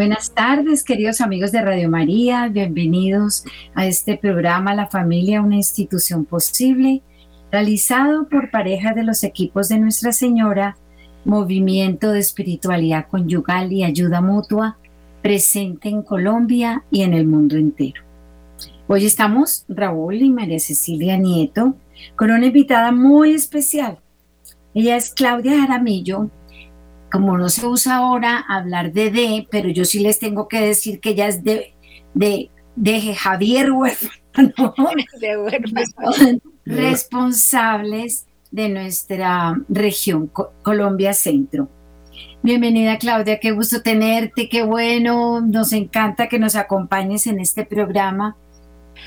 Buenas tardes, queridos amigos de Radio María. Bienvenidos a este programa La familia, una institución posible, realizado por parejas de los equipos de Nuestra Señora, Movimiento de Espiritualidad Conyugal y Ayuda Mutua, presente en Colombia y en el mundo entero. Hoy estamos Raúl y María Cecilia Nieto con una invitada muy especial. Ella es Claudia Jaramillo, como no se usa ahora hablar de D, pero yo sí les tengo que decir que ya es de, de, de Javier Huérfano, responsables de nuestra región Colombia Centro. Bienvenida Claudia, qué gusto tenerte, qué bueno, nos encanta que nos acompañes en este programa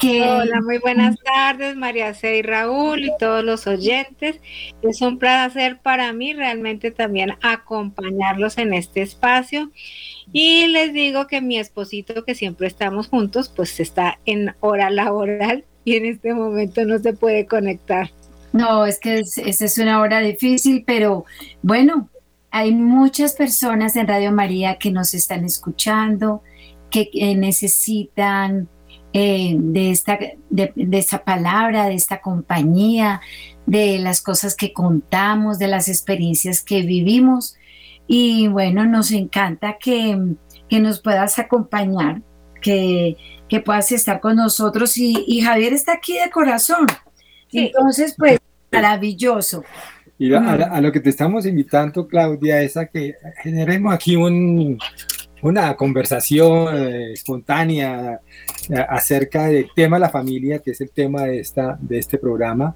Hola, muy buenas tardes, María C. y Raúl y todos los oyentes. Es un placer para mí realmente también acompañarlos en este espacio. Y les digo que mi esposito, que siempre estamos juntos, pues está en hora laboral y en este momento no se puede conectar. No, es que esa es una hora difícil, pero bueno, hay muchas personas en Radio María que nos están escuchando, que necesitan eh, de, esta, de, esta palabra, de esta compañía, de las cosas que contamos, de las experiencias que vivimos. Y bueno, nos encanta que, nos puedas acompañar, que, que, puedas estar con nosotros. Y, Javier está aquí de corazón. Entonces, pues, maravilloso. Y a, lo que te estamos invitando, Claudia, es a que generemos aquí un, una conversación eh, espontánea eh, acerca del tema de la familia, que es el tema de, esta, de este programa.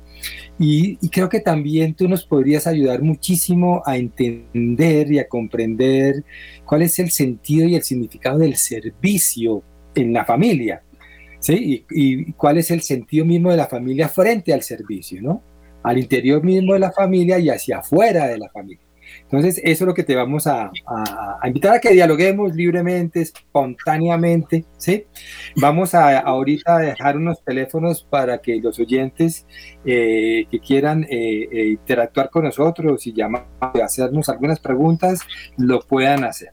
Y, creo que también tú nos podrías ayudar muchísimo a entender y a comprender cuál es el sentido y el significado del servicio en la familia. ¿Sí? Y, y, cuál es el sentido mismo de la familia frente al servicio, ¿no? Al interior mismo de la familia y hacia afuera de la familia. Entonces, eso es lo que te vamos a, invitar a que dialoguemos libremente, espontáneamente, ¿sí? Vamos a ahorita dejar unos teléfonos para que los oyentes eh, que quieran eh, eh, interactuar con nosotros y llamar, hacernos algunas preguntas, lo puedan hacer.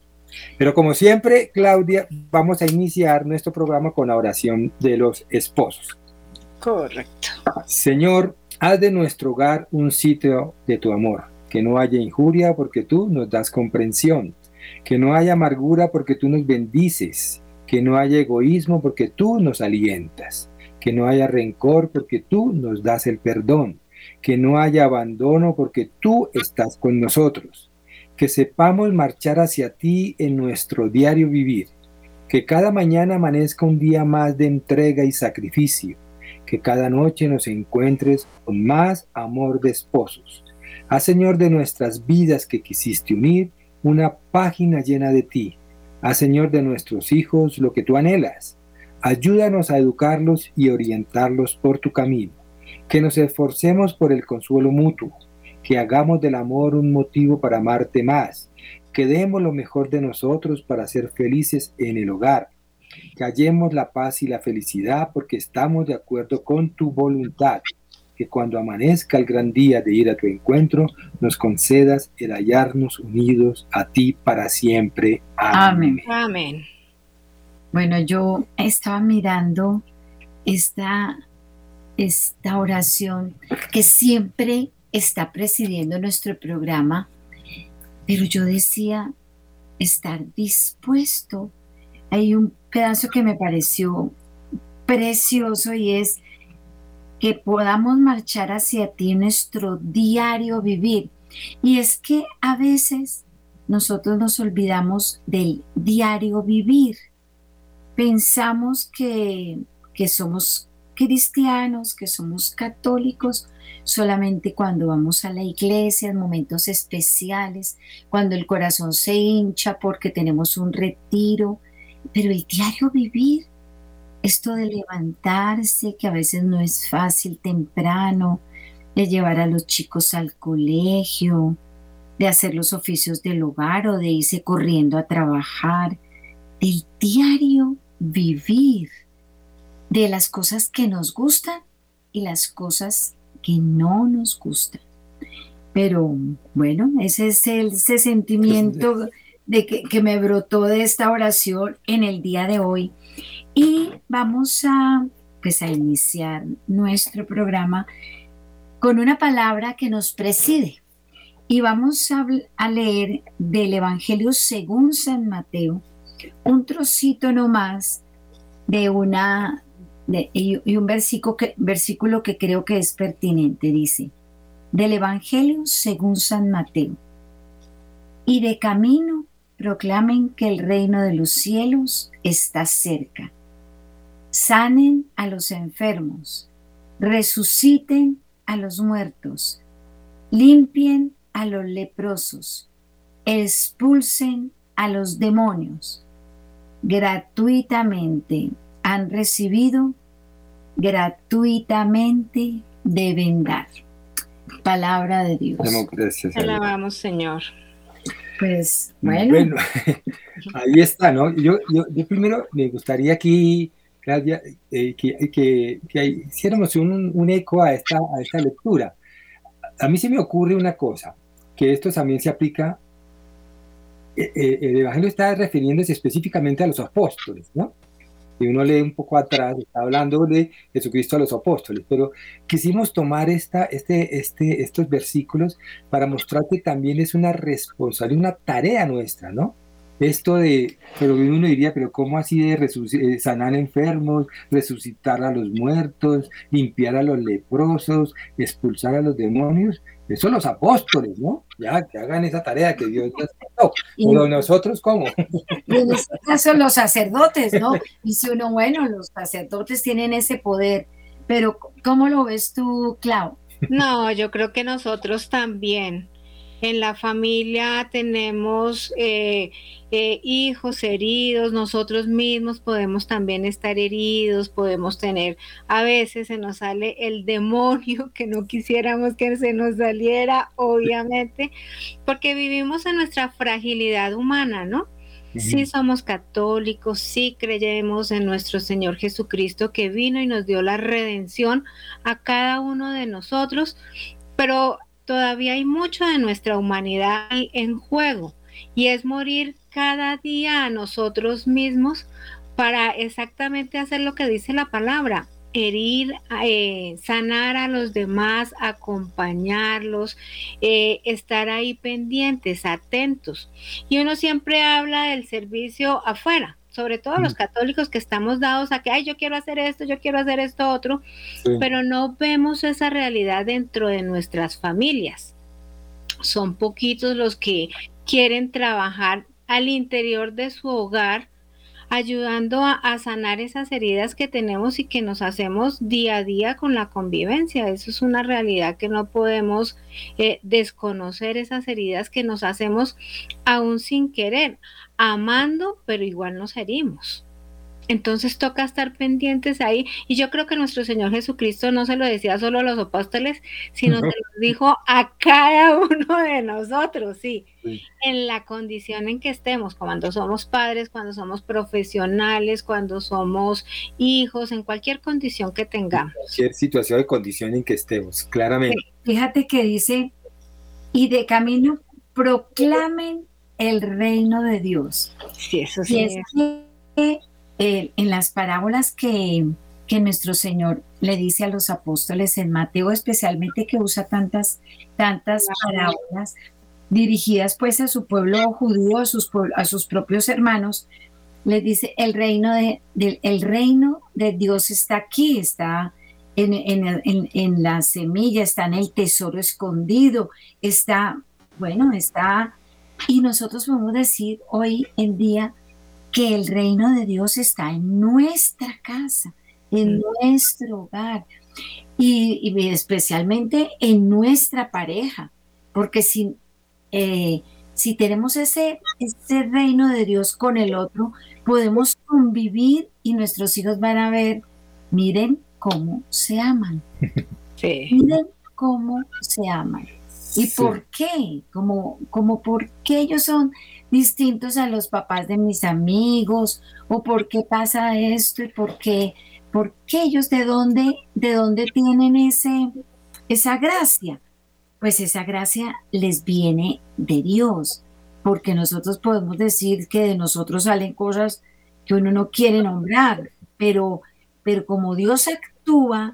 Pero como siempre, Claudia, vamos a iniciar nuestro programa con la oración de los esposos. Correcto. Señor, haz de nuestro hogar un sitio de tu amor que no haya injuria porque tú nos das comprensión, que no haya amargura porque tú nos bendices, que no haya egoísmo porque tú nos alientas, que no haya rencor porque tú nos das el perdón, que no haya abandono porque tú estás con nosotros, que sepamos marchar hacia ti en nuestro diario vivir, que cada mañana amanezca un día más de entrega y sacrificio, que cada noche nos encuentres con más amor de esposos Haz, Señor, de nuestras vidas que quisiste unir una página llena de ti. Haz, Señor, de nuestros hijos lo que tú anhelas. Ayúdanos a educarlos y orientarlos por tu camino. Que nos esforcemos por el consuelo mutuo. Que hagamos del amor un motivo para amarte más. Que demos lo mejor de nosotros para ser felices en el hogar. Que hallemos la paz y la felicidad porque estamos de acuerdo con tu voluntad que cuando amanezca el gran día de ir a tu encuentro, nos concedas el hallarnos unidos a ti para siempre. Amén. Amén. Bueno, yo estaba mirando esta, esta oración que siempre está presidiendo nuestro programa, pero yo decía, estar dispuesto. Hay un pedazo que me pareció precioso y es que podamos marchar hacia ti nuestro diario vivir. Y es que a veces nosotros nos olvidamos del diario vivir. Pensamos que, que somos cristianos, que somos católicos, solamente cuando vamos a la iglesia en momentos especiales, cuando el corazón se hincha porque tenemos un retiro, pero el diario vivir esto de levantarse, que a veces no es fácil temprano, de llevar a los chicos al colegio, de hacer los oficios del hogar o de irse corriendo a trabajar, del diario vivir, de las cosas que nos gustan y las cosas que no nos gustan. Pero bueno, ese es el, ese sentimiento de que, que me brotó de esta oración en el día de hoy. Y vamos a, pues, a iniciar nuestro programa con una palabra que nos preside. Y vamos a, leer del Evangelio según San Mateo, un trocito nomás de una y, un versículo que, versículo que creo que es pertinente. Dice, del Evangelio según San Mateo. Y de camino proclamen que el reino de los cielos está cerca. Sanen a los enfermos, resuciten a los muertos, limpien a los leprosos, expulsen a los demonios. Gratuitamente han recibido, gratuitamente deben dar. Palabra de Dios. Alabamos, Señor. Pues bueno. ahí está, ¿no? Yo, yo, primero me gustaría aquí, Claudia, eh, que, que, hiciéramos un, un, eco a esta, a esta lectura. A mí se me ocurre una cosa, que esto también se aplica, eh, eh, el Evangelio está refiriéndose específicamente a los apóstoles, ¿no? y uno lee un poco atrás, está hablando de Jesucristo a los apóstoles, pero quisimos tomar esta, este, este, estos versículos para mostrar que también es una responsabilidad, una tarea nuestra, ¿no? Esto de, pero uno diría, pero ¿cómo así de eh, sanar enfermos, resucitar a los muertos, limpiar a los leprosos, expulsar a los demonios? Eso los apóstoles, ¿no? Ya, que hagan esa tarea que Dios les dio. Pero nosotros, ¿cómo? en este caso, los sacerdotes, ¿no? Dice uno, bueno, los sacerdotes tienen ese poder, pero ¿cómo lo ves tú, Clau? No, yo creo que nosotros también. En la familia tenemos eh, eh, hijos heridos, nosotros mismos podemos también estar heridos, podemos tener, a veces se nos sale el demonio que no quisiéramos que se nos saliera, obviamente, porque vivimos en nuestra fragilidad humana, ¿no? Sí somos católicos, sí creemos en nuestro Señor Jesucristo que vino y nos dio la redención a cada uno de nosotros, pero todavía hay mucho de nuestra humanidad en juego y es morir cada día a nosotros mismos para exactamente hacer lo que dice la palabra, herir, eh, sanar a los demás, acompañarlos, eh, estar ahí pendientes, atentos. Y uno siempre habla del servicio afuera, sobre todo los católicos que estamos dados a que, ay, yo quiero hacer esto, yo quiero hacer esto otro, pero no vemos esa realidad dentro de nuestras familias. Son poquitos los que quieren trabajar al interior de su hogar, ayudando a, sanar esas heridas que tenemos y que nos hacemos día a día con la convivencia. Eso es una realidad que no podemos eh, desconocer, esas heridas que nos hacemos aún sin querer amando, pero igual nos herimos. Entonces toca estar pendientes ahí. Y yo creo que nuestro Señor Jesucristo no se lo decía solo a los apóstoles, sino que lo dijo a cada uno de nosotros, sí, en la condición en que estemos, cuando somos padres, cuando somos profesionales, cuando somos hijos, en cualquier condición que tengamos. Cualquier situación de condición en que estemos, claramente. Fíjate que dice, y de camino proclamen el reino de Dios. Sí, eso sí. es que, eh, en las parábolas que, que nuestro Señor le dice a los apóstoles en Mateo, especialmente que usa tantas, tantas parábolas dirigidas pues a su pueblo judío, a sus, a sus propios hermanos, les dice, el reino de, el reino de Dios está aquí, está en, en, en, la semilla, está en el tesoro escondido, está, bueno, está y nosotros podemos decir hoy en día que el reino de Dios está en nuestra casa, en mm. nuestro hogar y, especialmente en nuestra pareja, porque si, eh, si tenemos ese, ese reino de Dios con el otro, podemos convivir y nuestros hijos van a ver, miren cómo se aman. Miren cómo se aman. ¿Y por qué? Como, como por qué ellos son distintos a los papás de mis amigos o por qué pasa esto y por qué, por qué ellos de dónde, de dónde tienen ese, esa gracia. Pues esa gracia les viene de Dios. porque nosotros podemos decir que de nosotros salen cosas que uno no quiere nombrar, pero, pero como Dios actúa,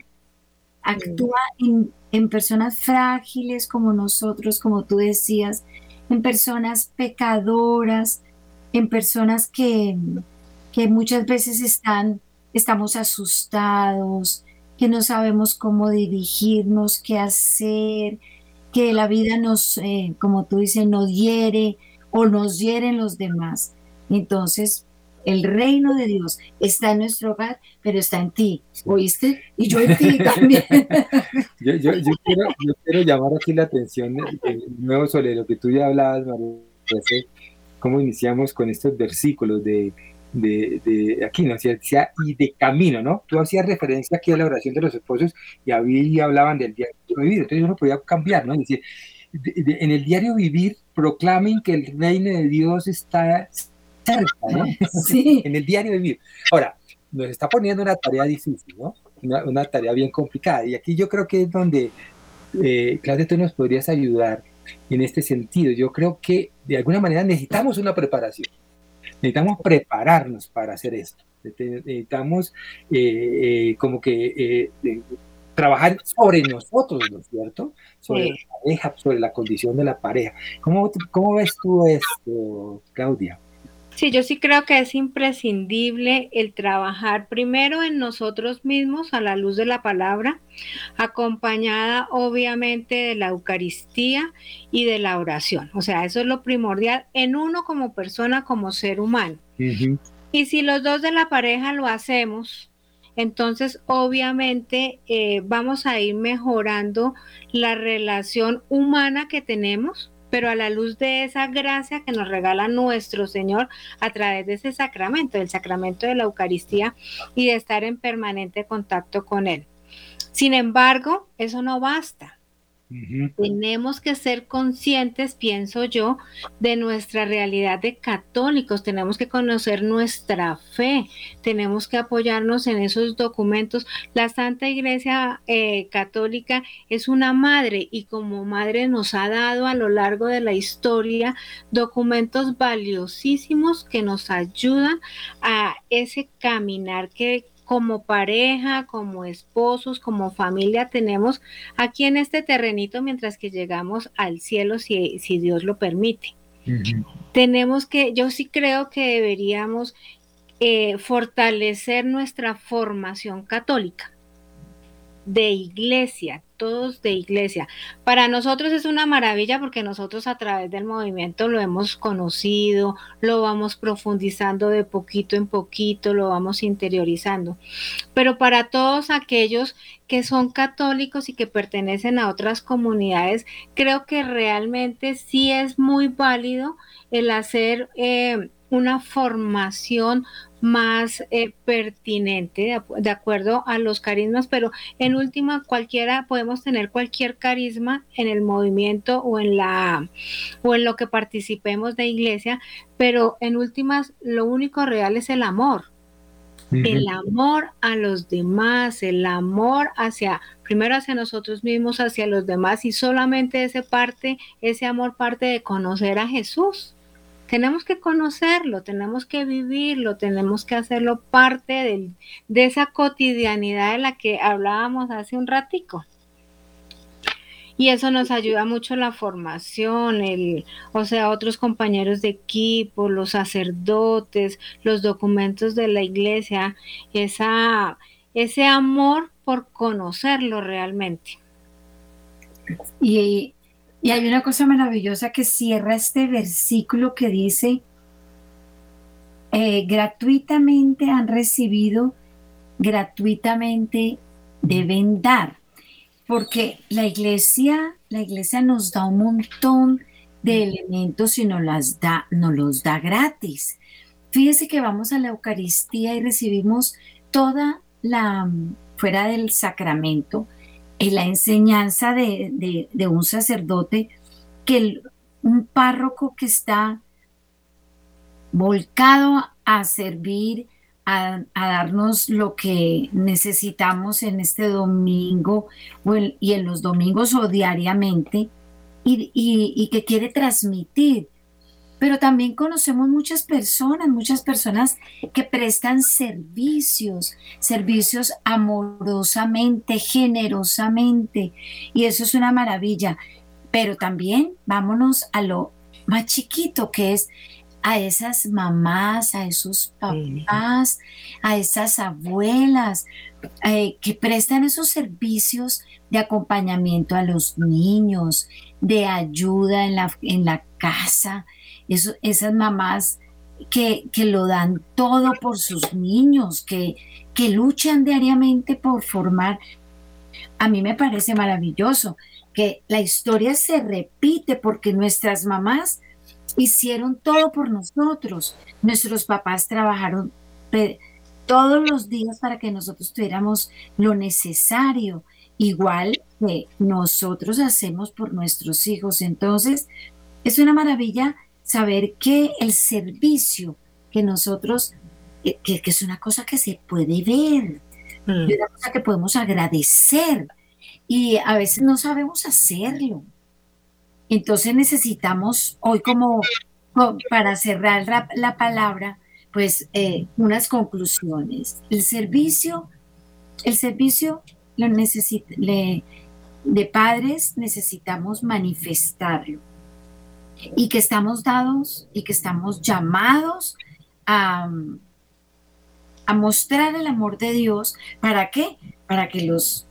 actúa en, en personas frágiles como nosotros, como tú decías, en personas pecadoras, en personas que, que muchas veces están, estamos asustados, que no sabemos cómo dirigirnos, qué hacer, que la vida nos, eh, como tú dices, nos hiere o nos hieren los demás. Entonces, el reino de Dios está en nuestro hogar, pero está en ti, ¿oíste? Y yo en ti también. yo, yo, yo, quiero, yo, quiero, llamar aquí la atención de, nuevo sobre lo que tú ya hablabas, María, cómo iniciamos con estos versículos de, de, de aquí, ¿no? Y de camino, ¿no? Tú hacías referencia aquí a la oración de los esposos y había, hablaban del diario vivir, entonces uno podía cambiar, ¿no? Decir, en el diario vivir proclamen que el reino de Dios está en el diario vivir. Ahora, nos está poniendo una tarea difícil, ¿no? Una, tarea bien complicada. Y aquí yo creo que es donde, eh, Claudia, tú nos podrías ayudar en este sentido. Yo creo que de alguna manera necesitamos una preparación. Necesitamos prepararnos para hacer esto. Necesitamos eh, eh, como que eh, trabajar sobre nosotros, ¿no es cierto? Sobre la pareja, sobre la condición de la pareja. ¿Cómo, cómo ves tú esto, Claudia? Sí, yo sí creo que es imprescindible el trabajar primero en nosotros mismos a la luz de la palabra, acompañada obviamente de la Eucaristía y de la oración. O sea, eso es lo primordial en uno como persona, como ser humano. Y si los dos de la pareja lo hacemos, entonces obviamente eh, vamos a ir mejorando la relación humana que tenemos pero a la luz de esa gracia que nos regala nuestro Señor a través de ese sacramento, del sacramento de la Eucaristía y de estar en permanente contacto con Él. Sin embargo, eso no basta. Tenemos que ser conscientes, pienso yo, de nuestra realidad de católicos. Tenemos que conocer nuestra fe. Tenemos que apoyarnos en esos documentos. La Santa Iglesia eh, Católica es una madre y como madre nos ha dado a lo largo de la historia documentos valiosísimos que nos ayudan a ese caminar que, como pareja, como esposos, como familia tenemos aquí en este terrenito mientras que llegamos al cielo si, si Dios lo permite. Tenemos que, yo sí creo que deberíamos eh, fortalecer nuestra formación católica de iglesia, todos de iglesia. Para nosotros es una maravilla porque nosotros a través del movimiento lo hemos conocido, lo vamos profundizando de poquito en poquito, lo vamos interiorizando. Pero para todos aquellos que son católicos y que pertenecen a otras comunidades, creo que realmente sí es muy válido el hacer eh, una formación más eh, pertinente de, acuerdo a los carismas, pero en última cualquiera podemos tener cualquier carisma en el movimiento o en la o en lo que participemos de iglesia, pero en últimas lo único real es el amor. El amor a los demás, el amor hacia, primero hacia nosotros mismos, hacia los demás, y solamente ese parte, ese amor parte de conocer a Jesús tenemos que conocerlo, tenemos que vivirlo, tenemos que hacerlo parte de esa cotidianidad de la que hablábamos hace un ratico. Y eso nos ayuda mucho la formación, el, o sea, otros compañeros de equipo, los sacerdotes, los documentos de la iglesia, esa, ese amor por conocerlo realmente. Y y hay una cosa maravillosa que cierra este versículo que dice, eh, gratuitamente han recibido, gratuitamente deben dar. Porque la iglesia, la iglesia nos da un montón de elementos y nos, las da, nos los da gratis. Fíjese que vamos a la Eucaristía y recibimos toda la, fuera del sacramento, la enseñanza de, un sacerdote que un párroco que está volcado a servir, a, darnos lo que necesitamos en este domingo y en los domingos o diariamente, y, que quiere transmitir pero también conocemos muchas personas, muchas personas que prestan servicios, servicios amorosamente, generosamente, y eso es una maravilla. Pero también vámonos a lo más chiquito, que es a esas mamás, a esos papás, a esas abuelas eh, que prestan esos servicios de acompañamiento a los niños, de ayuda en la, en la casa, esas mamás que, lo dan todo por sus niños, que, que luchan diariamente por formar. A mí me parece maravilloso que la historia se repite porque nuestras mamás hicieron todo por nosotros. Nuestros papás trabajaron todos los días para que nosotros tuviéramos lo necesario, igual que nosotros hacemos por nuestros hijos. Entonces, es una maravilla saber que el servicio que nosotros, que, es una cosa que se puede ver, mm. es una cosa que podemos agradecer y a veces no sabemos hacerlo. Entonces necesitamos hoy como, para cerrar la, palabra, pues eh, unas conclusiones. El servicio, el servicio lo de padres necesitamos manifestarlo y que estamos dados y que estamos llamados a, a mostrar el amor de Dios. ¿Para qué? Para que los,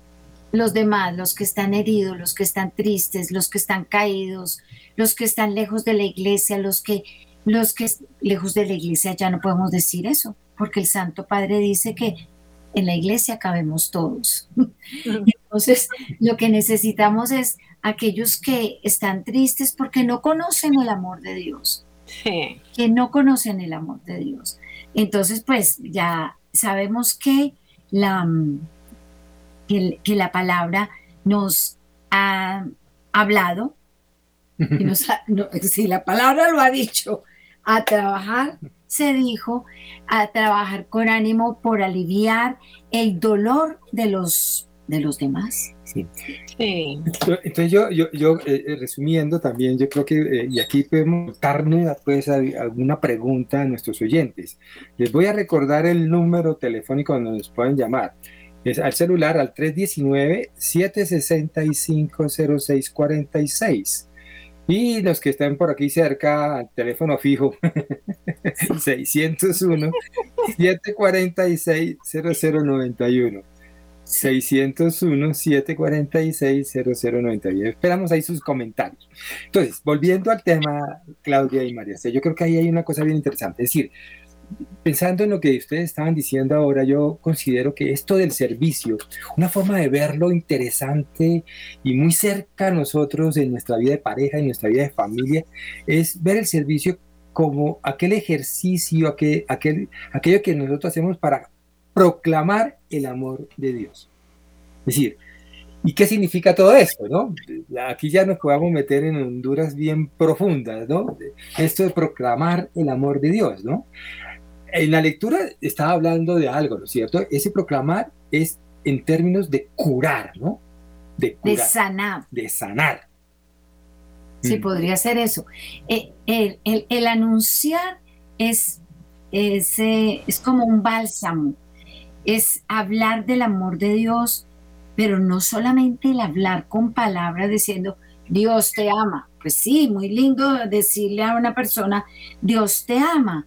los demás, los que están heridos, los que están tristes, los que están caídos, los que están lejos de la iglesia, los que, los que lejos de la iglesia ya no podemos decir eso, porque el Santo Padre dice que en la iglesia cabemos todos. Entonces, lo que necesitamos es aquellos que están tristes porque no conocen el amor de Dios, que no conocen el amor de Dios. Entonces, pues ya sabemos que la, que, la palabra nos ha hablado, si la palabra lo ha dicho, a trabajar, se dijo, a trabajar con ánimo por aliviar el dolor de los, de los demás. Sí. Entonces yo, yo, yo eh, eh, resumiendo también, yo creo que, eh, y aquí podemos darle pues alguna pregunta a nuestros oyentes. Les voy a recordar el número telefónico donde nos pueden llamar. Es al celular al 319-765-0646. Y los que estén por aquí cerca, al teléfono fijo, 601-746-0091. 601-746-0091. Esperamos ahí sus comentarios. Entonces, volviendo al tema, Claudia y María yo creo que ahí hay una cosa bien interesante. Es decir, pensando en lo que ustedes estaban diciendo ahora, yo considero que esto del servicio, una forma de verlo interesante y muy cerca a nosotros en nuestra vida de pareja, en nuestra vida de familia, es ver el servicio como aquel ejercicio, aquel, aquel, aquello que nosotros hacemos para proclamar el amor de Dios. Es decir, ¿y qué significa todo esto? ¿no? Aquí ya nos podemos meter en Honduras bien profundas, ¿no? Esto de proclamar el amor de Dios, ¿no? En la lectura estaba hablando de algo, ¿no es cierto? Ese proclamar es en términos de curar, ¿no? De, sanar. De sanar. Sí, mm. podría ser eso. Eh, el, anunciar es, es, es como un bálsamo es hablar del amor de Dios, pero no solamente el hablar con palabras diciendo, Dios te ama. Pues sí, muy lindo decirle a una persona, Dios te ama,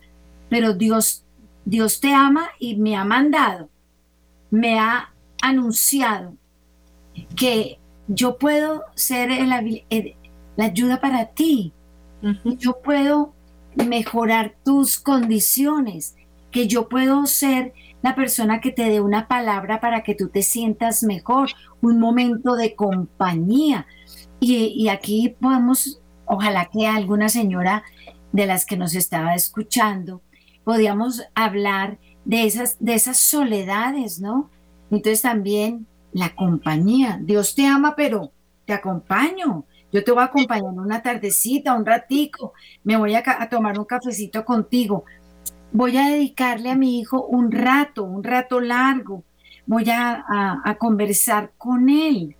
pero Dios, Dios te ama y me ha mandado, me ha anunciado que yo puedo ser la ayuda para ti, yo puedo mejorar tus condiciones, que yo puedo ser la persona que te dé una palabra para que tú te sientas mejor, un momento de compañía. Y, aquí podemos, ojalá que alguna señora de las que nos estaba escuchando, podíamos hablar de esas, de esas soledades, ¿no? Entonces también la compañía. Dios te ama, pero te acompaño. Yo te voy a acompañar una tardecita, un ratico. Me voy a tomar un cafecito contigo voy a dedicarle a mi hijo un rato, un rato largo, voy a, conversar con él,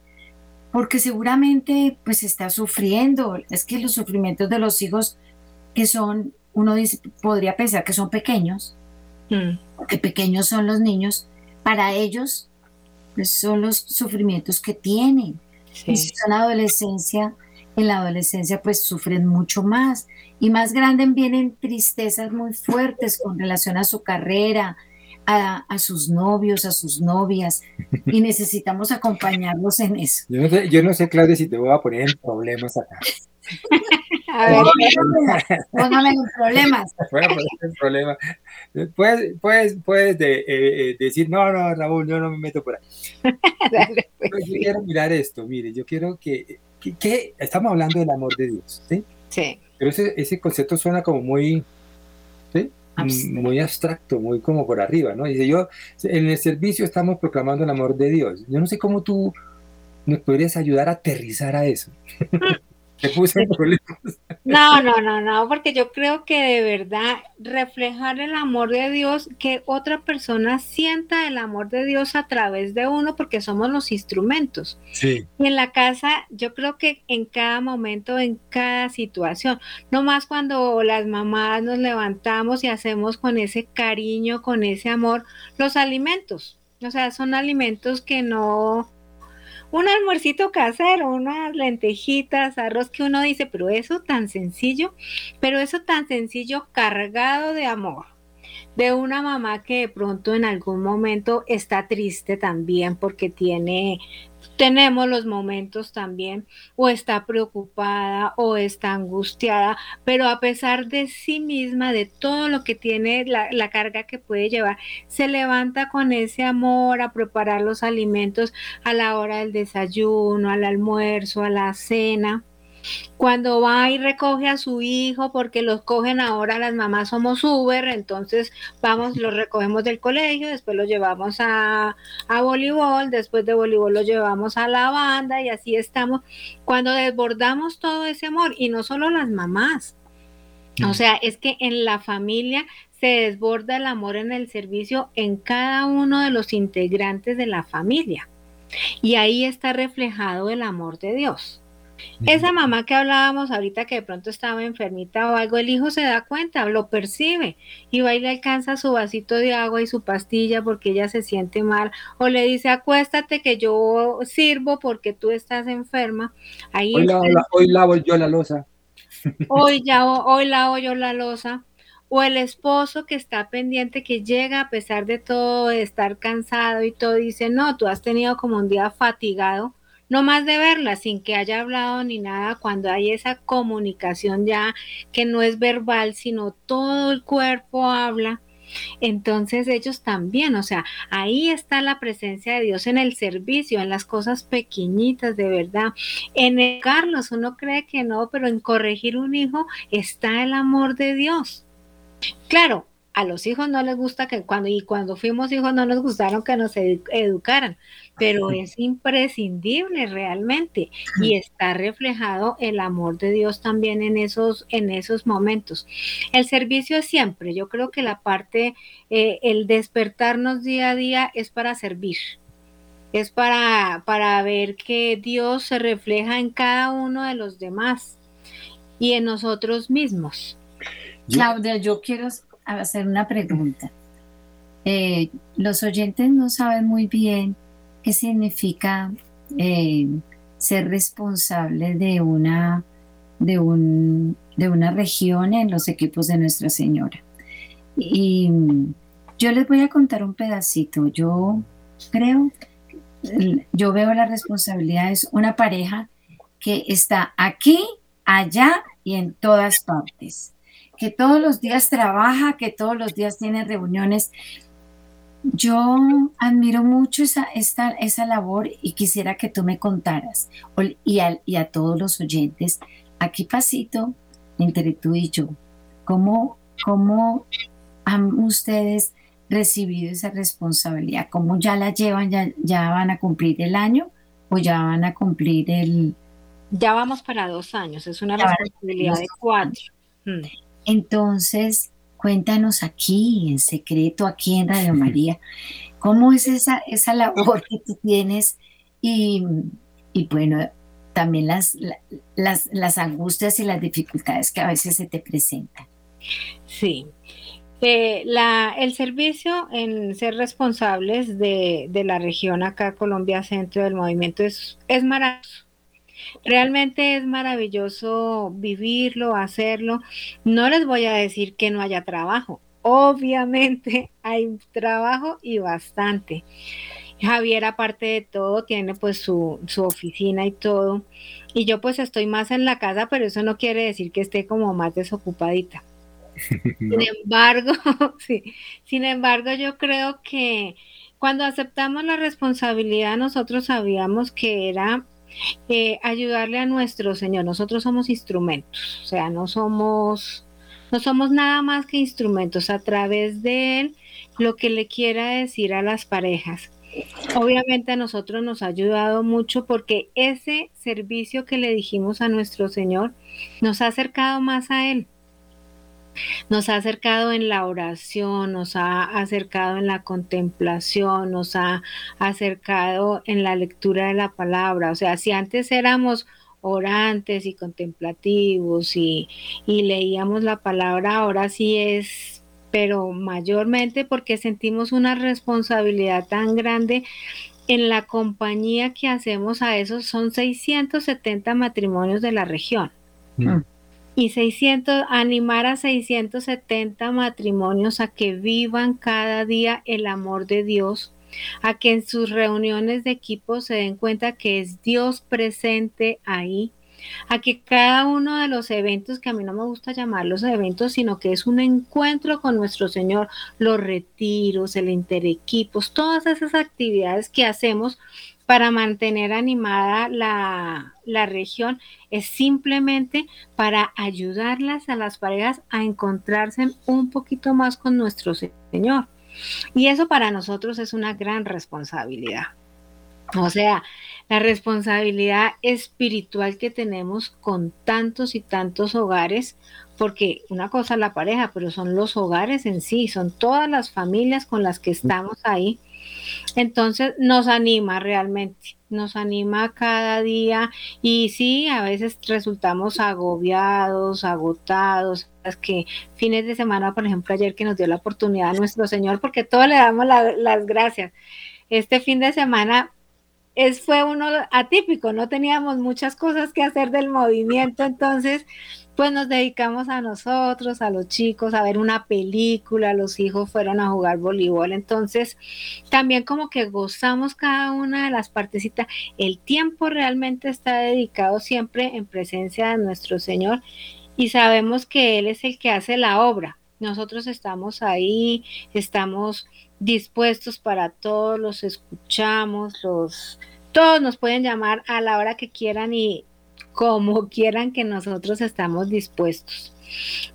porque seguramente pues está sufriendo, es que los sufrimientos de los hijos que son, uno dice, podría pensar que son pequeños, mm. que pequeños son los niños, para ellos pues, son los sufrimientos que tienen. Y si son adolescencia, en la adolescencia pues sufren mucho más y más grandes vienen tristezas muy fuertes con relación a su carrera, a, sus novios, a sus novias y necesitamos acompañarlos en eso. Yo no sé, yo no sé Claudia, si te voy a poner en problemas acá. a ver, póngame problemas. En problemas. Puedes, puedes, puedes de, eh, eh, decir, no, no, Raúl, yo no me meto por ahí. Dale, pues. Yo quiero mirar esto, mire, yo quiero que que, estamos hablando del amor de Dios, ¿sí? Sí. Pero ese, ese concepto suena como muy, ¿sí? muy abstracto, muy como por arriba, ¿no? Dice yo, en el servicio estamos proclamando el amor de Dios. Yo no sé cómo tú nos podrías ayudar a aterrizar a eso. No, no, no, no, porque yo creo que de verdad reflejar el amor de Dios, que otra persona sienta el amor de Dios a través de uno, porque somos los instrumentos. Sí. Y en la casa, yo creo que en cada momento, en cada situación, no más cuando las mamás nos levantamos y hacemos con ese cariño, con ese amor, los alimentos. O sea, son alimentos que no, un almuercito casero, unas lentejitas, arroz que uno dice, pero eso tan sencillo, pero eso tan sencillo cargado de amor de una mamá que de pronto en algún momento está triste también porque tiene tenemos los momentos también, o está preocupada o está angustiada, pero a pesar de sí misma, de todo lo que tiene, la, la, carga que puede llevar, se levanta con ese amor a preparar los alimentos a la hora del desayuno, al almuerzo, a la cena cuando va y recoge a su hijo, porque los cogen ahora las mamás somos Uber, entonces vamos, los recogemos del colegio, después los llevamos a, a voleibol, después de voleibol los llevamos a la banda y así estamos. Cuando desbordamos todo ese amor, y no solo las mamás, o sea, es que en la familia se desborda el amor en el servicio en cada uno de los integrantes de la familia. Y ahí está reflejado el amor de Dios. Esa mamá que hablábamos ahorita que de pronto estaba enfermita o algo, el hijo se da cuenta, lo percibe y va y le alcanza su vasito de agua y su pastilla porque ella se siente mal o le dice acuéstate que yo sirvo porque tú estás enferma. Ahí hoy, lavo, yo la losa. Hoy, ya, hoy lavo yo la losa o el esposo que está pendiente, que llega a pesar de todo, de estar cansado y todo, dice, no, tú has tenido como un día fatigado, no más de verla sin que haya hablado ni nada, cuando hay esa comunicación ya que no es verbal, sino todo el cuerpo habla. Entonces ellos también, o sea, ahí está la presencia de Dios en el servicio, en las cosas pequeñitas de verdad. En el Carlos, uno cree que no, pero en corregir un hijo está el amor de Dios. Claro, a los hijos no les gusta que cuando y cuando fuimos hijos no nos gustaron que nos educaran, pero es imprescindible realmente y está reflejado el amor de Dios también en esos en esos momentos. El servicio es siempre, yo creo que la parte eh, el despertarnos día a día es para servir. Es para, para ver que Dios se refleja en cada uno de los demás y en nosotros mismos. Claudia, yo quiero hacer una pregunta. Eh, los oyentes no saben muy bien qué significa eh, ser responsable de una, de, un, de una región en los equipos de Nuestra Señora. Y yo les voy a contar un pedacito. Yo creo, yo veo la responsabilidad es una pareja que está aquí, allá y en todas partes que todos los días trabaja, que todos los días tiene reuniones. Yo admiro mucho esa, esta, esa labor y quisiera que tú me contaras y a, y a todos los oyentes, aquí pasito, entre tú y yo, ¿cómo, cómo han ustedes recibido esa responsabilidad? ¿Cómo ya la llevan? ¿Ya, ya van a cumplir el año o ya van a cumplir el... Ya vamos para dos años, es una responsabilidad de cuatro. Entonces, cuéntanos aquí, en secreto, aquí en Radio María, cómo es esa, esa labor que tú tienes y, bueno, también las, las, las angustias y las dificultades que a veces se te presentan. Sí, eh, la, el servicio en ser responsables de, de, la región acá, Colombia Centro del Movimiento, es, es maravilloso. Realmente es maravilloso vivirlo, hacerlo. No les voy a decir que no haya trabajo. Obviamente hay trabajo y bastante. Javier, aparte de todo, tiene pues su, su, oficina y todo. Y yo pues estoy más en la casa, pero eso no quiere decir que esté como más desocupadita. Sin embargo, sí, sin embargo, yo creo que cuando aceptamos la responsabilidad, nosotros sabíamos que era eh, ayudarle a nuestro Señor. Nosotros somos instrumentos, o sea, no somos, no somos nada más que instrumentos a través de Él, lo que le quiera decir a las parejas. Obviamente a nosotros nos ha ayudado mucho porque ese servicio que le dijimos a nuestro Señor nos ha acercado más a Él. Nos ha acercado en la oración, nos ha acercado en la contemplación, nos ha acercado en la lectura de la palabra. O sea, si antes éramos orantes y contemplativos y, y leíamos la palabra, ahora sí es pero mayormente porque sentimos una responsabilidad tan grande en la compañía que hacemos a esos son 670 matrimonios de la región. Mm y 600, animar a 670 matrimonios a que vivan cada día el amor de Dios, a que en sus reuniones de equipo se den cuenta que es Dios presente ahí, a que cada uno de los eventos, que a mí no me gusta llamarlos eventos, sino que es un encuentro con nuestro Señor, los retiros, el interequipos, todas esas actividades que hacemos para mantener animada la, la, región es simplemente para ayudarlas a las parejas a encontrarse un poquito más con nuestro Señor. Y eso para nosotros es una gran responsabilidad. O sea, la responsabilidad espiritual que tenemos con tantos y tantos hogares, porque una cosa es la pareja, pero son los hogares en sí, son todas las familias con las que estamos ahí entonces nos anima realmente, nos anima cada día y sí, a veces resultamos agobiados, agotados, que fines de semana, por ejemplo, ayer que nos dio la oportunidad a nuestro Señor, porque todos le damos las gracias. Este fin de semana es, fue uno atípico, no teníamos muchas cosas que hacer del movimiento, entonces pues nos dedicamos a nosotros, a los chicos, a ver una película, los hijos fueron a jugar voleibol, entonces también como que gozamos cada una de las partecitas, el tiempo realmente está dedicado siempre en presencia de nuestro Señor y sabemos que Él es el que hace la obra, nosotros estamos ahí, estamos dispuestos para todos, los escuchamos, los todos nos pueden llamar a la hora que quieran y como quieran que nosotros estamos dispuestos.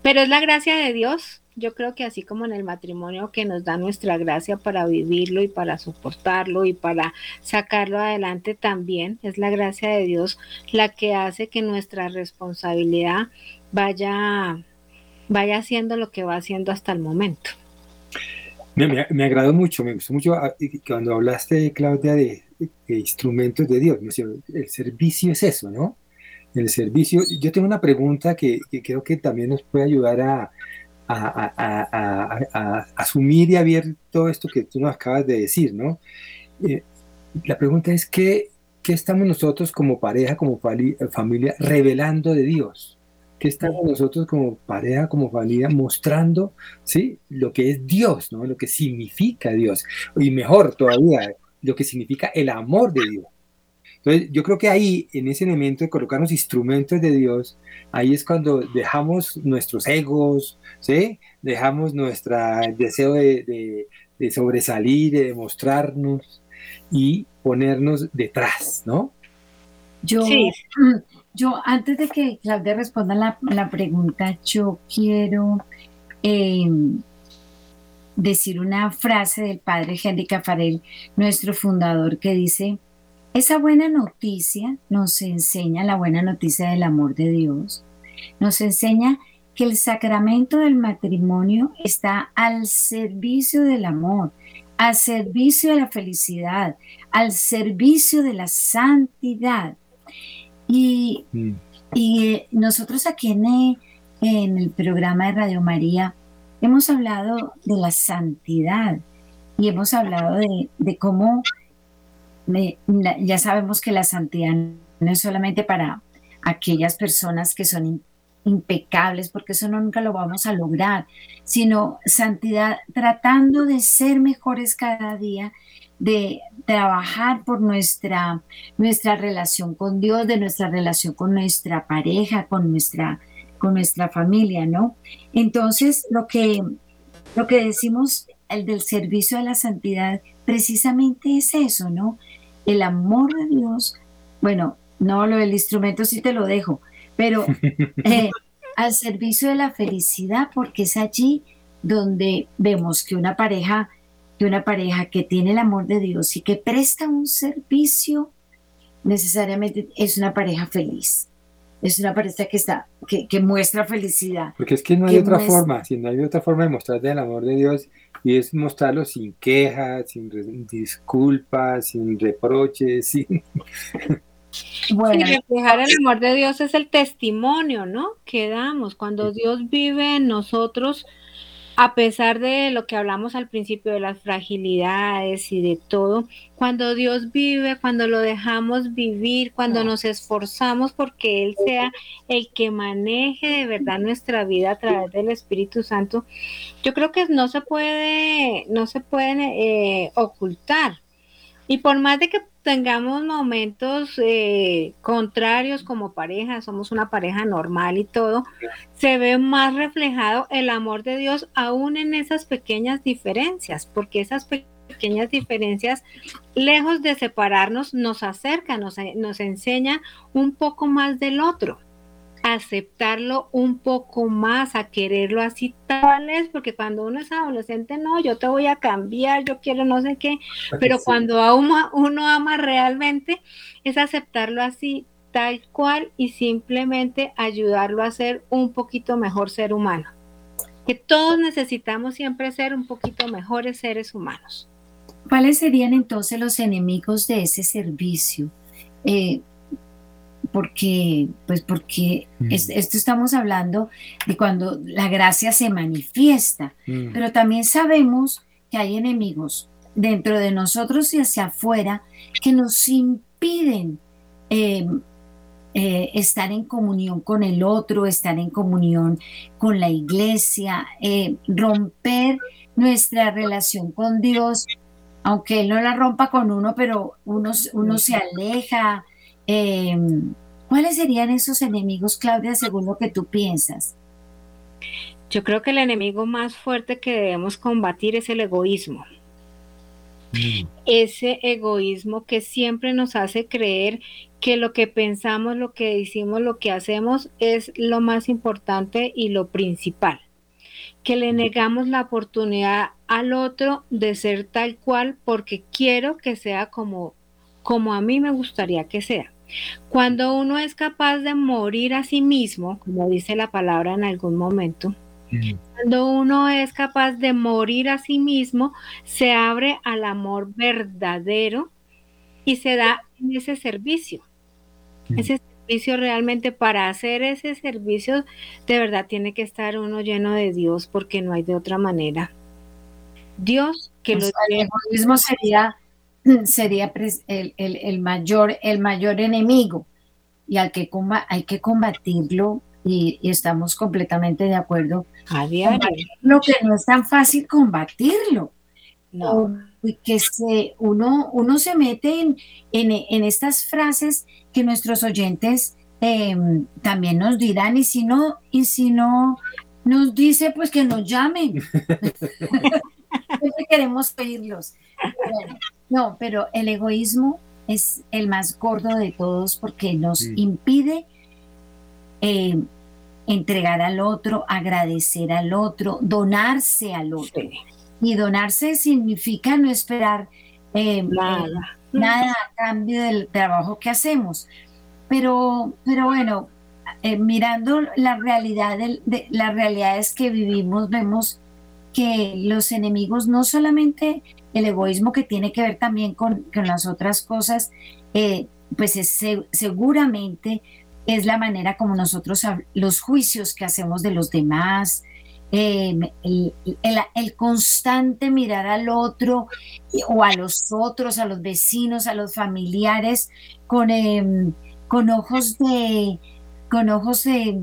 Pero es la gracia de Dios. Yo creo que así como en el matrimonio que nos da nuestra gracia para vivirlo y para soportarlo y para sacarlo adelante también, es la gracia de Dios la que hace que nuestra responsabilidad vaya vaya haciendo lo que va haciendo hasta el momento. Me, me, agradó mucho, me gustó mucho ah, cuando hablaste, Claudia, de, instrumentos de Dios. El servicio es eso, ¿no? El servicio. Yo tengo una pregunta que, creo que también nos puede ayudar a, a, asumir y ver todo esto que tú nos acabas de decir, ¿no? Eh, la pregunta es, ¿qué, ¿qué, estamos nosotros como pareja, como familia, revelando de Dios? ¿Qué estamos nosotros como pareja, como familia, mostrando, ¿sí? Lo que es Dios, ¿no? Lo que significa Dios. Y mejor todavía, lo que significa el amor de Dios. Entonces, yo creo que ahí, en ese elemento de colocarnos instrumentos de Dios, ahí es cuando dejamos nuestros egos, ¿sí? Dejamos nuestro deseo de, sobresalir, de demostrarnos y ponernos detrás, ¿no? Yo, yo antes de que Claudia responda la, pregunta, yo quiero em, decir una frase del padre Henry Cafarel, nuestro fundador, que dice, esa buena noticia nos enseña la buena noticia del amor de Dios. Nos enseña que el sacramento del matrimonio está al servicio del amor, al servicio de la felicidad, al servicio de la santidad. Y, mm. y nosotros aquí en, en el programa de Radio María hemos hablado de la santidad y hemos hablado de, de cómo ya sabemos que la santidad no es solamente para aquellas personas que son impecables, porque eso nunca lo vamos a lograr, sino santidad tratando de ser mejores cada día, de trabajar por nuestra, nuestra relación con Dios, de nuestra relación con nuestra pareja, con nuestra, con nuestra familia, ¿no? Entonces, lo que, lo que decimos el del servicio a la santidad precisamente es eso, ¿no? El amor de Dios, bueno, no, lo del instrumento sí te lo dejo, pero eh, al servicio de la felicidad, porque es allí donde vemos que una pareja, que una pareja que tiene el amor de Dios y que presta un servicio, necesariamente es una pareja feliz. Es una pareja que está, que, que muestra felicidad. Porque es que no hay otra forma, si no hay otra forma de mostrar el amor de Dios y es mostrarlo sin quejas, sin disculpas, sin reproches, sin... Bueno. reflejar el amor de Dios es el testimonio, ¿no? Que damos cuando Dios vive en nosotros, a pesar de lo que hablamos al principio de las fragilidades y de todo, cuando Dios vive, cuando lo dejamos vivir, cuando nos esforzamos porque Él sea el que maneje de verdad nuestra vida a través del Espíritu Santo, yo creo que no se puede, no se pueden eh, ocultar. Y por más de que tengamos momentos eh, contrarios como pareja, somos una pareja normal y todo, se ve más reflejado el amor de Dios aún en esas pequeñas diferencias, porque esas pequeñas diferencias, lejos de separarnos, nos acercan, nos, nos enseñan un poco más del otro aceptarlo un poco más, a quererlo así tal es, porque cuando uno es adolescente, no, yo te voy a cambiar, yo quiero no sé qué, pero cuando uno, uno ama realmente, es aceptarlo así tal cual y simplemente ayudarlo a ser un poquito mejor ser humano. Que todos necesitamos siempre ser un poquito mejores seres humanos. ¿Cuáles serían entonces los enemigos de ese servicio? Eh, porque, pues porque mm. esto estamos hablando de cuando la gracia se manifiesta, mm. pero también sabemos que hay enemigos dentro de nosotros y hacia afuera que nos impiden em, eh, estar en comunión con el otro, estar en comunión con la iglesia, eh, romper nuestra relación con Dios, aunque Él no la rompa con uno, pero uno, uno se aleja, Em, ¿Cuáles serían esos enemigos, Claudia, según lo que tú piensas? Yo creo que el enemigo más fuerte que debemos combatir es el egoísmo. Mm. Ese egoísmo que siempre nos hace creer que lo que pensamos, lo que decimos, lo que hacemos es lo más importante y lo principal. Que le negamos la oportunidad al otro de ser tal cual porque quiero que sea como, como a mí me gustaría que sea. Cuando uno es capaz de morir a sí mismo, como dice la palabra en algún momento, cuando uno es capaz de morir a sí mismo, se abre al amor verdadero y se da en ese servicio. Ese servicio realmente para hacer ese servicio de verdad tiene que estar uno lleno de Dios porque no hay de otra manera. Dios que lo mismo sería sería el, mayor, el mayor enemigo y al que hay que combatirlo y, estamos completamente de acuerdo. A diario. Lo que no es tan fácil combatirlo. No. Y que se, uno, uno se mete en, en, estas frases que nuestros oyentes em, también nos dirán y si no, y si no nos dice pues que nos llamen. queremos oírlos. No, pero el egoísmo es el más gordo de todos porque nos impide eh, entregar al otro, agradecer al otro, donarse al otro. Y donarse significa no esperar eh, nada. nada. a cambio del trabajo que hacemos. Pero, pero bueno, eh, mirando la realidad, de, las realidades que vivimos, vemos que los enemigos, no solamente el egoísmo que tiene que ver también con, las otras cosas, eh, pues es, seguramente es la manera como nosotros, los juicios que hacemos de los demás, em, el, constante mirar al otro o a los otros, a los vecinos, a los familiares, con, em, con ojos de con ojos de,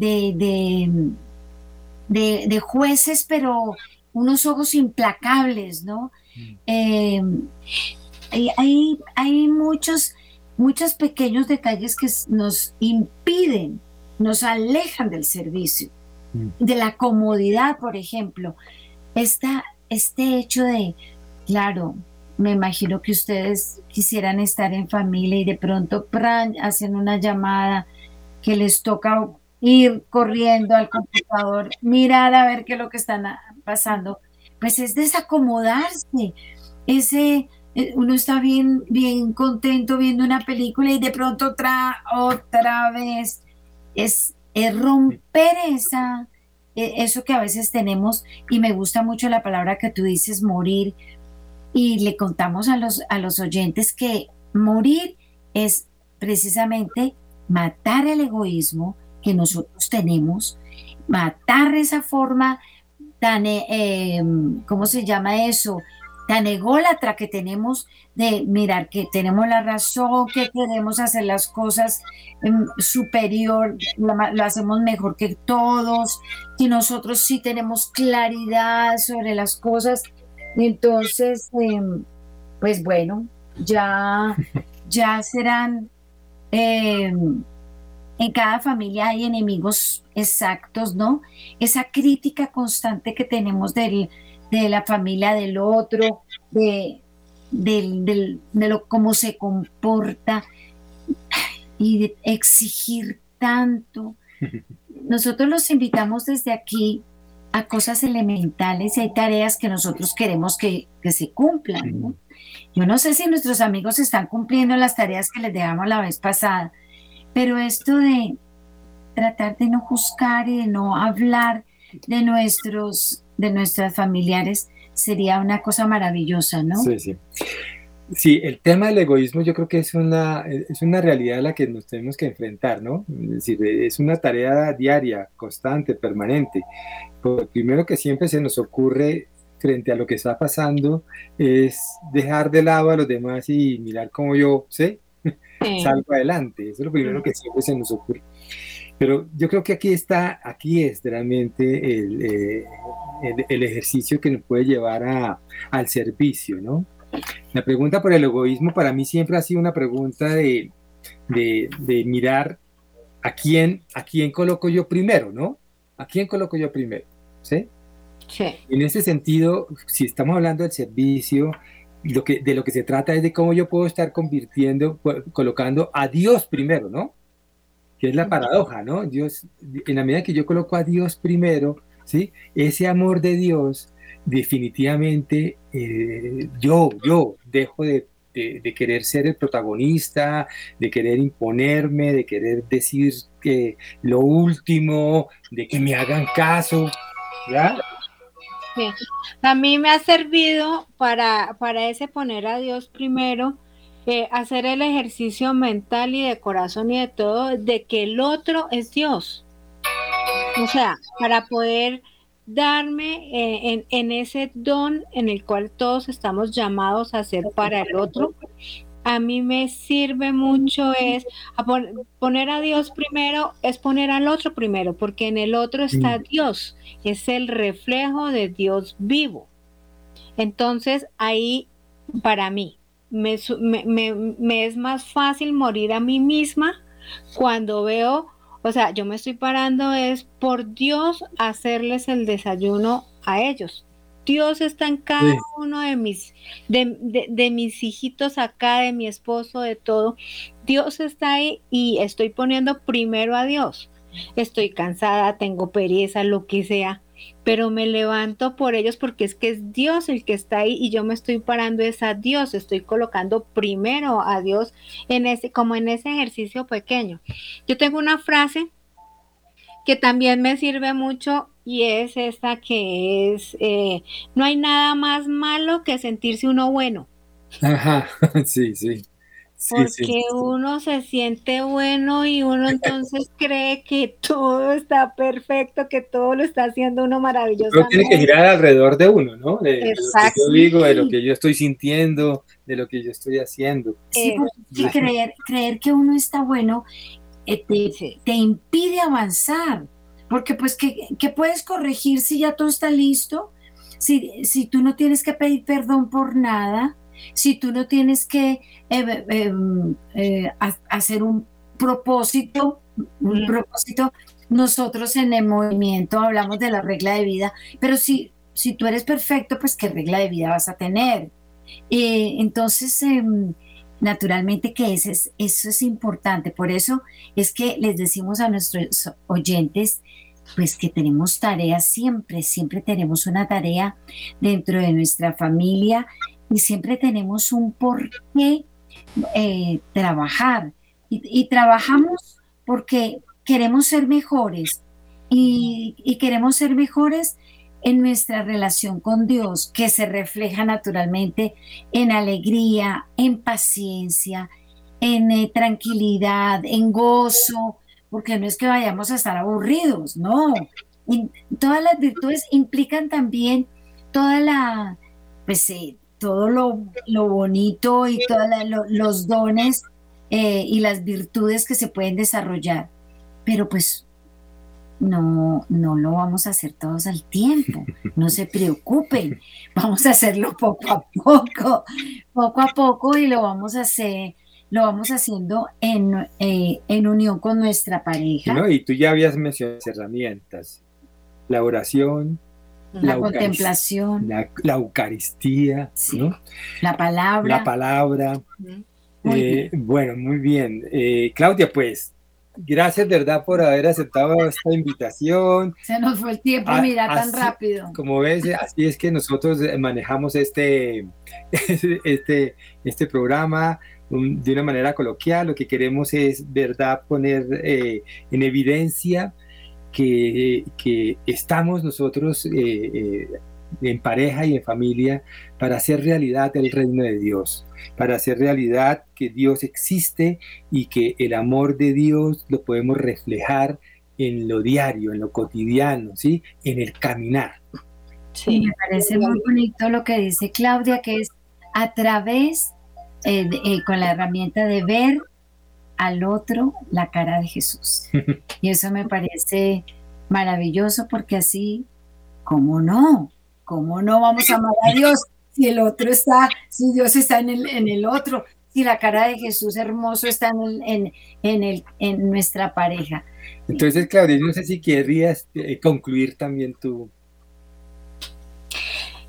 de, jueces, pero unos ojos implacables, ¿no? Mm. Em, hay, hay muchos muchos pequeños detalles que nos impiden, nos alejan del servicio, mm. de la comodidad, por ejemplo. Esta, este hecho de, claro, me imagino que ustedes quisieran estar en familia y de pronto hacen una llamada que les toca ir corriendo al computador, mirar a ver qué es lo que están pasando, pues es desacomodarse, ese eh, uno está bien, bien contento viendo una película y de pronto otra, otra vez. Es, romper esa, e, eso que a veces tenemos y me gusta mucho la palabra que tú dices, morir. Y le contamos a los, a los oyentes que morir es precisamente matar el egoísmo que nosotros tenemos, matar esa forma tan, eh, em, ¿cómo se llama eso? tan ególatra que tenemos de mirar que tenemos la razón, que queremos hacer las cosas em, superior, lo, hacemos mejor que todos, que nosotros sí tenemos claridad sobre las cosas. Entonces, em, pues bueno, ya, ya serán, en cada familia hay enemigos exactos, ¿no? Esa crítica constante que tenemos del de la familia del otro, de, de, lo, cómo se comporta y de exigir tanto. Nosotros los invitamos desde aquí a cosas elementales y hay tareas que nosotros queremos que, se cumplan. Yo no sé si nuestros amigos están cumpliendo las tareas que les dejamos la vez pasada, pero esto de tratar de no juzgar y de no hablar de nuestros de nuestras familiares sería una cosa maravillosa, ¿no? Sí, sí. Sí, el tema del egoísmo yo creo que es una, es una realidad a la que nos tenemos que enfrentar, ¿no? Es decir, es una tarea diaria, constante, permanente. Lo primero que siempre se nos ocurre frente a lo que está pasando es dejar de lado a los demás y mirar cómo yo, ¿sí? Salgo adelante. Eso es lo primero que siempre se nos ocurre. Pero yo creo que aquí está, aquí es realmente el, eh, el, ejercicio que nos puede llevar a, al servicio, ¿no? La pregunta por el egoísmo para mí siempre ha sido una pregunta de, de, de mirar a quién, a quién coloco yo primero, ¿no? ¿A quién coloco yo primero? ¿Sí? Sí. En ese sentido, si estamos hablando del servicio, lo que, de lo que se trata es de cómo yo puedo estar convirtiendo, colocando a Dios primero, ¿no? Que es la paradoja, ¿no? Dios, en la medida que yo coloco a Dios primero, ¿sí? Ese amor de Dios, definitivamente, eh, yo, yo dejo de, querer ser el protagonista, de querer imponerme, de querer decir que lo último, de que me hagan caso, ¿ya? A mí me ha servido para, para ese poner a Dios primero, eh, hacer el ejercicio mental y de corazón y de todo, de que el otro es Dios. O sea, para poder darme eh, en, ese don en el cual todos estamos llamados a hacer para el otro, a mí me sirve mucho es poner a Dios primero, es poner al otro primero, porque en el otro está Dios, es el reflejo de Dios vivo. Entonces ahí, para mí, me, me es más fácil morir a mí misma cuando veo o sea, yo me estoy parando es por Dios hacerles el desayuno a ellos. Dios está en cada uno de mis, de, mis hijitos acá, de mi esposo, de todo. Dios está ahí y estoy poniendo primero a Dios. Estoy cansada, tengo pereza, lo que sea, pero me levanto por ellos porque es que es Dios el que está ahí y yo me estoy parando es a Dios, estoy colocando primero a Dios en ese, como en ese ejercicio pequeño. Yo tengo una frase que también me sirve mucho y es esta que es, eh, no hay nada más malo que sentirse uno bueno. Ajá, sí, sí. porque uno se siente bueno y uno entonces cree que todo está perfecto, que todo lo está haciendo uno maravilloso. Pero tiene que girar alrededor de uno, ¿no? De, lo que yo digo, de lo que yo estoy sintiendo, de lo que yo estoy haciendo. Sí, creer, creer que uno está bueno eh, te, impide avanzar, porque pues ¿qué, puedes corregir si ya todo está listo? Si, si tú no tienes que pedir perdón por nada, si tú no tienes que eh, eh, eh, hacer un propósito, un propósito, nosotros en el movimiento hablamos de la regla de vida, pero si, si tú eres perfecto, pues qué regla de vida vas a tener. entonces, em, naturalmente que eso es, eso es importante, por eso es que les decimos a nuestros oyentes, pues que tenemos tareas siempre, siempre tenemos una tarea dentro de nuestra familia y siempre tenemos un por qué eh, trabajar. Y, trabajamos porque queremos ser mejores y, queremos ser mejores en nuestra relación con Dios, que se refleja naturalmente en alegría, en paciencia, en eh, tranquilidad, en gozo, porque no es que vayamos a estar aburridos, no. todas las virtudes implican también toda la, pues, eh, todo lo, bonito y todos los dones eh, y las virtudes que se pueden desarrollar. Pero pues no, no lo vamos a hacer todos al tiempo, no se preocupen, vamos a hacerlo poco a poco, poco a poco y lo vamos a hacer, lo vamos haciendo en, eh, en unión con nuestra pareja. Y tú ya habías mencionado herramientas, la oración, la, contemplación, la, Eucaristía, la palabra. La palabra. Eh, bueno, muy bien. Eh, Claudia, pues, gracias, ¿verdad?, por haber aceptado esta invitación. Se nos fue el tiempo, ah, mira, tan rápido. Como ves, así es que nosotros manejamos este, este, este programa de una manera coloquial. Lo que queremos es, ¿verdad?, poner eh, en evidencia que, estamos nosotros eh, eh, en pareja y en familia para hacer realidad el reino de Dios, para hacer realidad que Dios existe y que el amor de Dios lo podemos reflejar en lo diario, en lo cotidiano, ¿sí? En el caminar. Sí, me parece muy bonito lo que dice Claudia, que es a través, eh, con la herramienta de ver al otro la cara de Jesús. Y eso me parece maravilloso porque así, ¿cómo no? ¿Cómo no vamos a amar a Dios si el otro está, si Dios está en el, en el otro, si la cara de Jesús hermoso está en, en, el, en nuestra pareja? Entonces, Claudia, no sé si querrías eh, concluir también tú.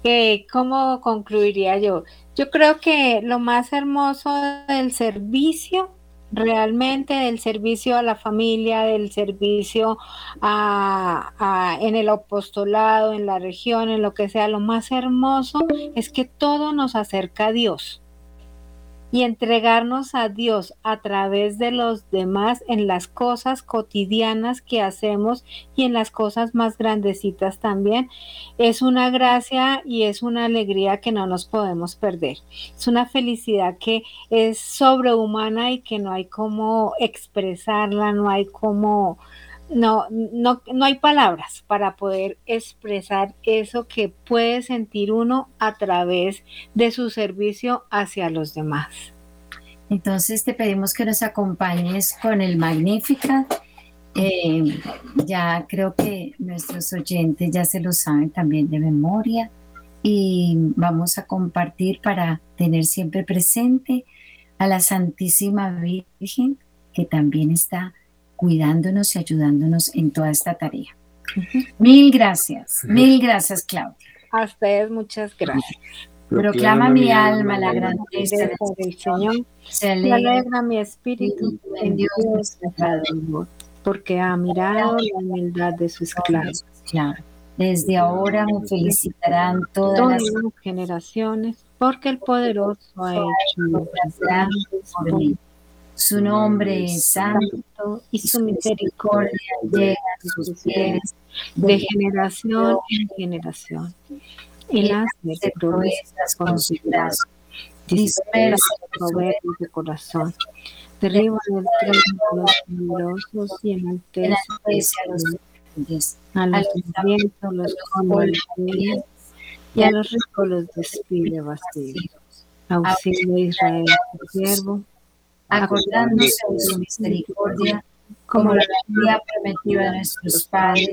Eh, ¿Cómo concluiría yo? Yo creo que lo más hermoso del servicio realmente del servicio a la familia, del servicio a, en el apostolado, en la región, en lo que sea, lo más hermoso es que todo nos acerca a Dios y entregarnos a Dios a través de los demás en las cosas cotidianas que hacemos y en las cosas más grandecitas también, es una gracia y es una alegría que no nos podemos perder. Es una felicidad que es sobrehumana y que no hay cómo expresarla, no hay cómo no, no, no hay palabras para poder expresar eso que puede sentir uno a través de su servicio hacia los demás. Entonces te pedimos que nos acompañes con el Magnificat. Eh, ya creo que nuestros oyentes ya se lo saben también de memoria y vamos a compartir para tener siempre presente a la Santísima Virgen que también está cuidándonos y ayudándonos en toda esta tarea. Mil gracias, mil gracias, Claudia. A ustedes muchas gracias. Proclama mi alma la grandeza del Señor. Se alegra mi espíritu en Dios nuestro porque ha mirado la humildad de sus esclavos. Claro. Desde ahora me felicitarán todas, las generaciones, porque el poderoso ha hecho grandes por mí. Su nombre es santo y su misericordia llega a sus pies de generación en generación. Y las proezas con su brazo. dispersa los soberbios de corazón, derriba el trono los numerosos y enaltece a los humildes, a los hambrientos los come y a los ricos los despide vacíos. Auxilio Israel, tu siervo, acordándose de su misericordia, como la había prometido a nuestros padres,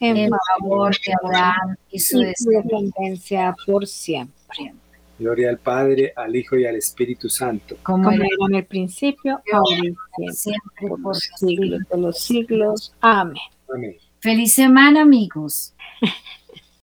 en favor de Abraham y su descendencia por siempre. Gloria al Padre, al Hijo y al Espíritu Santo. Como, era en el principio, ahora y siempre, por los siglos de los siglos. Amén. Feliz semana, amigos.